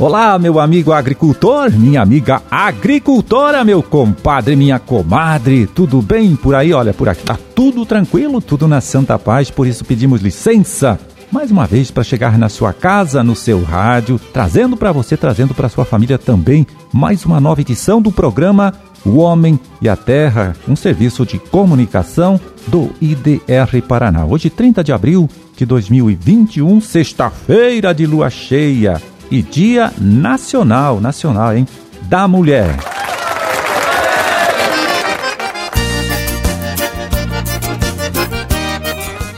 Olá, meu amigo agricultor, minha amiga agricultora, meu compadre, minha comadre, tudo bem por aí? Olha, por aqui tá tudo tranquilo, tudo na santa paz, por isso pedimos licença mais uma vez para chegar na sua casa, no seu rádio, trazendo para você, trazendo para sua família também mais uma nova edição do programa O Homem e a Terra, um serviço de comunicação do IDR Paraná. Hoje, 30 de abril de 2021, sexta-feira de lua cheia e Dia Nacional, nacional, hein, da Mulher.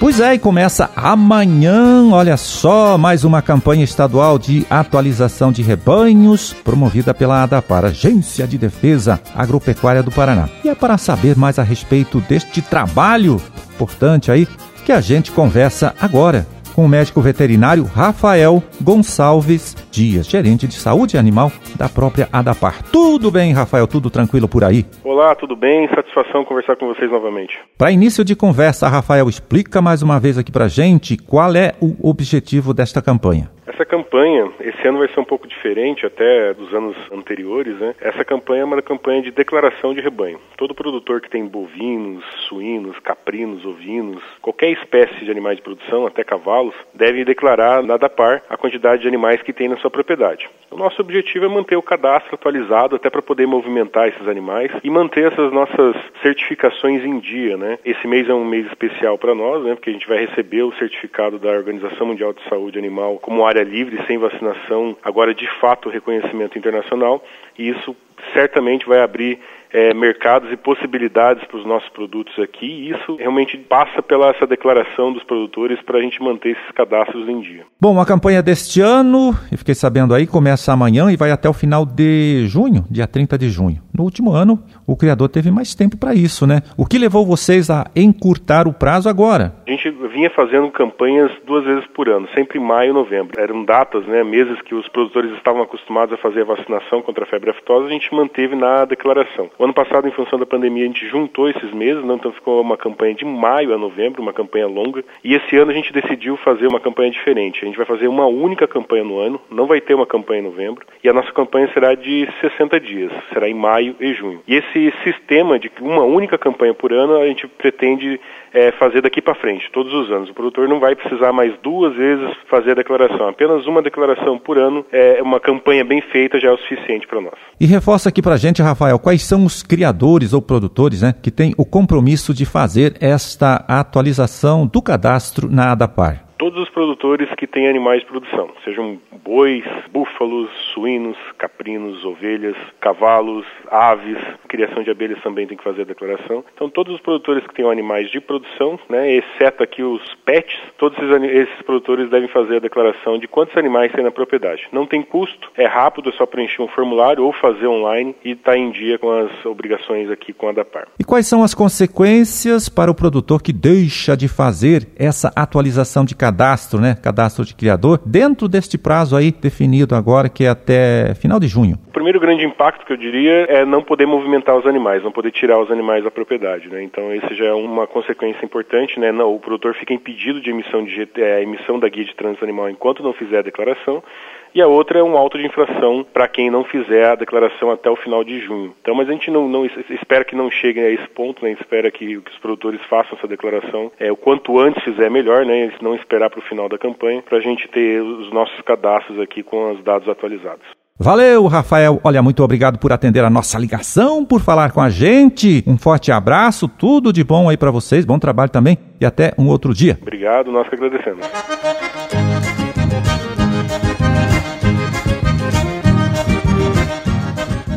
Pois é, e começa amanhã, olha só, mais uma campanha estadual de atualização de rebanhos, promovida pela ADAPAR, Agência de Defesa Agropecuária do Paraná. E é para saber mais a respeito deste trabalho importante aí que a gente conversa agora com o médico veterinário Rafael Gonçalves Dias, gerente de saúde animal da própria ADAPAR. Tudo bem, Rafael? Tudo tranquilo por aí? Olá, tudo bem? Satisfação conversar com vocês novamente. Para início de conversa, Rafael, explica mais uma vez aqui para gente qual é o objetivo desta campanha. Essa campanha, esse ano vai ser um pouco diferente até dos anos anteriores, né? Essa campanha é uma campanha de declaração de rebanho. Todo produtor que tem bovinos, suínos, caprinos, ovinos, qualquer espécie de animais de produção, até cavalos, deve declarar na DAPAR a quantidade de animais que tem na sua propriedade. O nosso objetivo é manter o cadastro atualizado até para poder movimentar esses animais e manter essas nossas certificações em dia, né? Esse mês é um mês especial para nós, né? Porque a gente vai receber o certificado da Organização Mundial de Saúde Animal como área livre, sem vacinação, agora de fato reconhecimento internacional, e isso certamente vai abrir é, mercados e possibilidades para os nossos produtos aqui, e isso realmente passa pela essa declaração dos produtores para a gente manter esses cadastros em dia. Bom, a campanha deste ano, eu fiquei sabendo aí, começa amanhã e vai até o final de junho, dia 30 de junho. No último ano, o criador teve mais tempo para isso, né? O que levou vocês a encurtar o prazo agora? A gente vinha fazendo campanhas duas vezes por ano, sempre em maio e novembro. Eram datas, né, meses que os produtores estavam acostumados a fazer a vacinação contra a febre aftosa, a gente manteve na declaração. O ano passado, em função da pandemia, a gente juntou esses meses, né? então ficou uma campanha de maio a novembro, uma campanha longa. E esse ano a gente decidiu fazer uma campanha diferente. A gente vai fazer uma única campanha no ano, não vai ter uma campanha em novembro. E a nossa campanha será de 60 dias, será em maio e junho. E esse sistema de uma única campanha por ano, a gente pretende é, fazer daqui para frente, todos os anos. O produtor não vai precisar mais duas vezes fazer a declaração. Apenas uma declaração por ano é uma campanha bem feita já é o suficiente para nós. E reforça aqui para a gente, Rafael, quais são os criadores ou produtores né, que têm o compromisso de fazer esta atualização do cadastro na ADAPAR? Todos os produtores que têm animais de produção, sejam bois, búfalos, suínos, caprinos, ovelhas, cavalos, aves, criação de abelhas também tem que fazer a declaração. Então todos os produtores que tenham animais de produção, né, exceto aqui os pets, todos esses, esses produtores devem fazer a declaração de quantos animais tem na propriedade. Não tem custo, é rápido, é só preencher um formulário ou fazer online e está em dia com as obrigações aqui com a DAPAR. E quais são as consequências para o produtor que deixa de fazer essa atualização de cadastro, né? Cadastro de criador, dentro deste prazo aí definido agora, que é até final de junho. O primeiro grande impacto que eu diria é não poder movimentar os animais, não poder tirar os animais da propriedade, né? Então esse já é uma consequência importante, né? Não, o produtor fica impedido de emissão de é, emissão da guia de trânsito animal enquanto não fizer a declaração e a outra é um auto de infração para quem não fizer a declaração até o final de junho. Então, mas a gente não, não espera que não cheguem a esse ponto, né? espera que, que, os produtores façam essa declaração é, o quanto antes fizer melhor, né? não esperar para o final da campanha, para a gente ter os nossos cadastros aqui com os dados atualizados. Valeu, Rafael. Olha, muito obrigado por atender a nossa ligação, por falar com a gente. Um forte abraço, tudo de bom aí para vocês, bom trabalho também e até um outro dia. Obrigado, nós que agradecemos.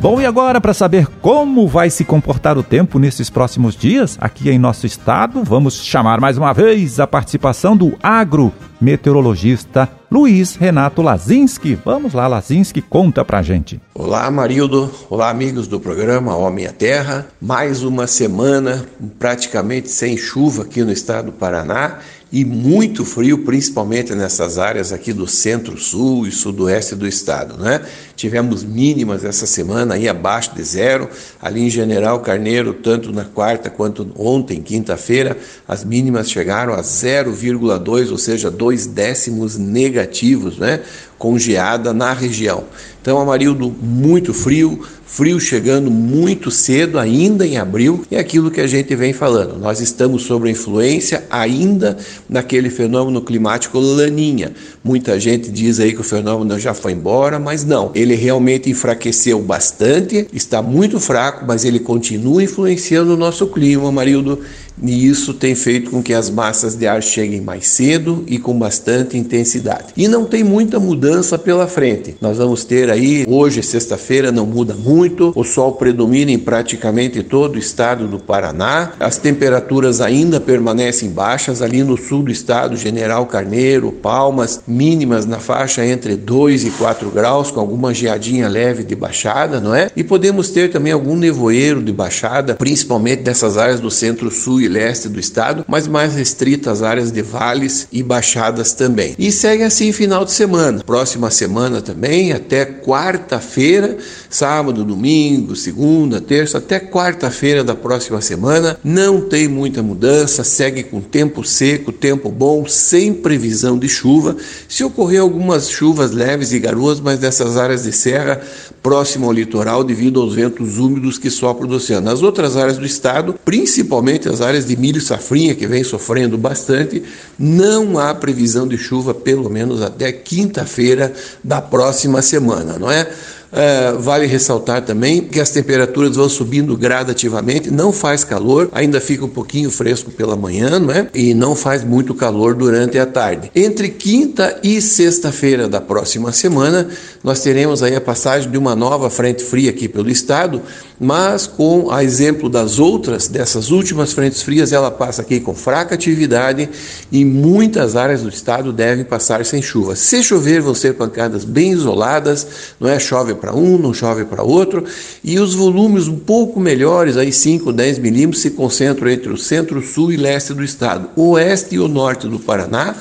Bom, e agora, para saber como vai se comportar o tempo nesses próximos dias aqui em nosso estado, vamos chamar mais uma vez a participação do agrometeorologista Luiz Renato Lazinski. Vamos lá, Lazinski, conta pra gente. Olá, Marildo. Olá, amigos do programa Homem à Terra. Mais uma semana praticamente sem chuva aqui no estado do Paraná e muito frio, principalmente nessas áreas aqui do centro-sul e sudoeste do estado, né? Tivemos mínimas essa semana aí abaixo de zero, ali em General Carneiro, tanto na quarta quanto ontem, quinta-feira, as mínimas chegaram a 0,2, ou seja, 2 dois décimos negativos, né? Com geada na região. Então, Amarildo, muito frio, frio chegando muito cedo, ainda em abril, é aquilo que a gente vem falando. Nós estamos sob a influência ainda naquele fenômeno climático laninha. Muita gente diz aí que o fenômeno já foi embora, mas não. Ele realmente enfraqueceu bastante, está muito fraco, mas ele continua influenciando o nosso clima, Marildo, e isso tem feito com que as massas de ar cheguem mais cedo e com bastante intensidade. E não tem muita mudança pela frente. Nós vamos ter aí, hoje, sexta-feira, não muda muito, o sol predomina em praticamente todo o estado do Paraná, as temperaturas ainda permanecem baixas, ali no sul do estado, General Carneiro, Palmas, mínimas na faixa entre 2 e 4 graus, com alguma geadinha leve de baixada, não é? E podemos ter também algum nevoeiro de baixada, principalmente dessas áreas do centro-sul leste do estado, mas mais restrita às áreas de vales e baixadas também. E segue assim final de semana. Próxima semana também, até quarta-feira, sábado, domingo, segunda, terça, até quarta-feira da próxima semana, não tem muita mudança, segue com tempo seco, tempo bom, sem previsão de chuva. Se ocorrer algumas chuvas leves e garoas, mas nessas áreas de serra próximo ao litoral devido aos ventos úmidos que sopram do oceano. Nas outras áreas do estado, principalmente as áreas de milho e safrinha, que vem sofrendo bastante, não há previsão de chuva, pelo menos até quinta-feira da próxima semana, não é? É, vale ressaltar também que as temperaturas vão subindo gradativamente, não faz calor, ainda fica um pouquinho fresco pela manhã, não é? E não faz muito calor durante a tarde. Entre quinta e sexta-feira da próxima semana, nós teremos aí a passagem de uma nova frente fria aqui pelo estado, mas com a exemplo das outras, dessas últimas frentes frias, ela passa aqui com fraca atividade e muitas áreas do estado devem passar sem chuva. Se chover, vão ser pancadas bem isoladas, não é? Chove para um, não chove para outro, e os volumes um pouco melhores, aí 5, 10 milímetros, se concentram entre o centro, sul e leste do estado. Oeste e o norte do Paraná,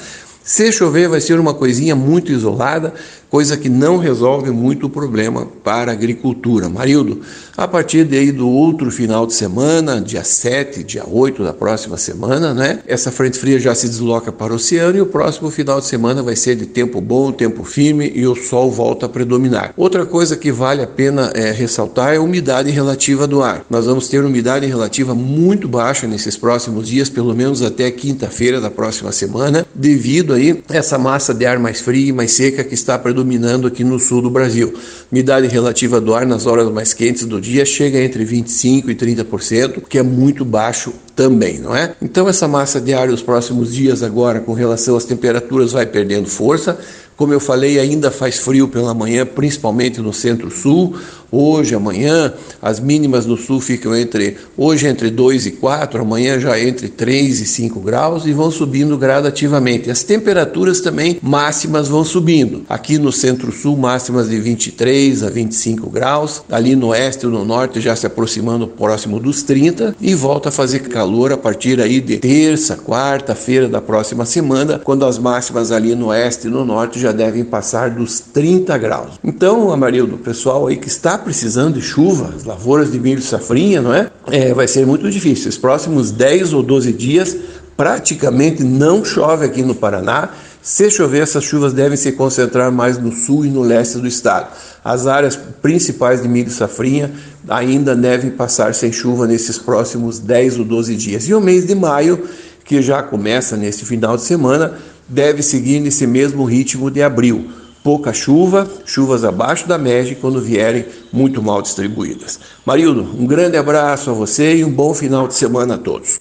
se chover, vai ser uma coisinha muito isolada, coisa que não resolve muito o problema para a agricultura. Marildo, a partir daí do outro final de semana, dia 7, dia 8 da próxima semana, né? Essa frente fria já se desloca para o oceano e o próximo final de semana vai ser de tempo bom, tempo firme e o sol volta a predominar. Outra coisa que vale a pena é, ressaltar é a umidade relativa do ar. Nós vamos ter umidade relativa muito baixa nesses próximos dias, pelo menos até quinta-feira da próxima semana, devido aí a essa massa de ar mais fria e mais seca que está predominando predominando aqui no sul do Brasil. Umidade relativa do ar nas horas mais quentes do dia chega entre 25% e 30%, que é muito baixo também, não é? Então essa massa de ar nos próximos dias agora com relação às temperaturas vai perdendo força, como eu falei, ainda faz frio pela manhã, principalmente no centro-sul. Hoje, amanhã, as mínimas no sul ficam entre hoje entre 2 e 4, amanhã já entre 3 e 5 graus e vão subindo gradativamente. As temperaturas também máximas vão subindo. Aqui no centro-sul, máximas de 23 a 25 graus. Ali no oeste e no norte já se aproximando próximo dos 30 e volta a fazer calor a partir aí de terça, quarta-feira da próxima semana, quando as máximas ali no oeste e no norte já já devem passar dos 30 graus. Então, Amarildo, pessoal aí que está precisando de chuva, as lavouras de milho safrinha, não é? é vai ser muito difícil. Os próximos 10 ou 12 dias praticamente não chove aqui no Paraná. Se chover, essas chuvas devem se concentrar mais no sul e no leste do estado. As áreas principais de milho safrinha ainda devem passar sem chuva nesses próximos 10 ou 12 dias. E o mês de maio, que já começa nesse final de semana, deve seguir nesse mesmo ritmo de abril. Pouca chuva, chuvas abaixo da média quando vierem muito mal distribuídas. Marildo, um grande abraço a você e um bom final de semana a todos.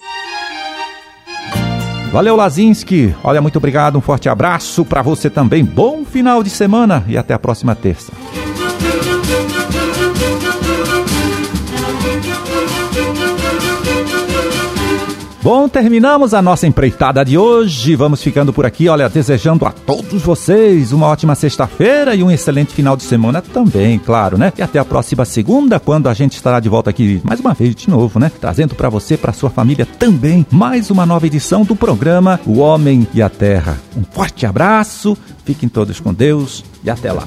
Valeu, Lazinski. Olha, muito obrigado. Um forte abraço para você também. Bom final de semana e até a próxima terça. Bom, terminamos a nossa empreitada de hoje. Vamos ficando por aqui, olha, desejando a todos vocês uma ótima sexta-feira e um excelente final de semana também, claro, né? E até a próxima segunda, quando a gente estará de volta aqui mais uma vez de novo, né? Trazendo para você, para sua família também, mais uma nova edição do programa O Homem e a Terra. Um forte abraço, fiquem todos com Deus e até lá.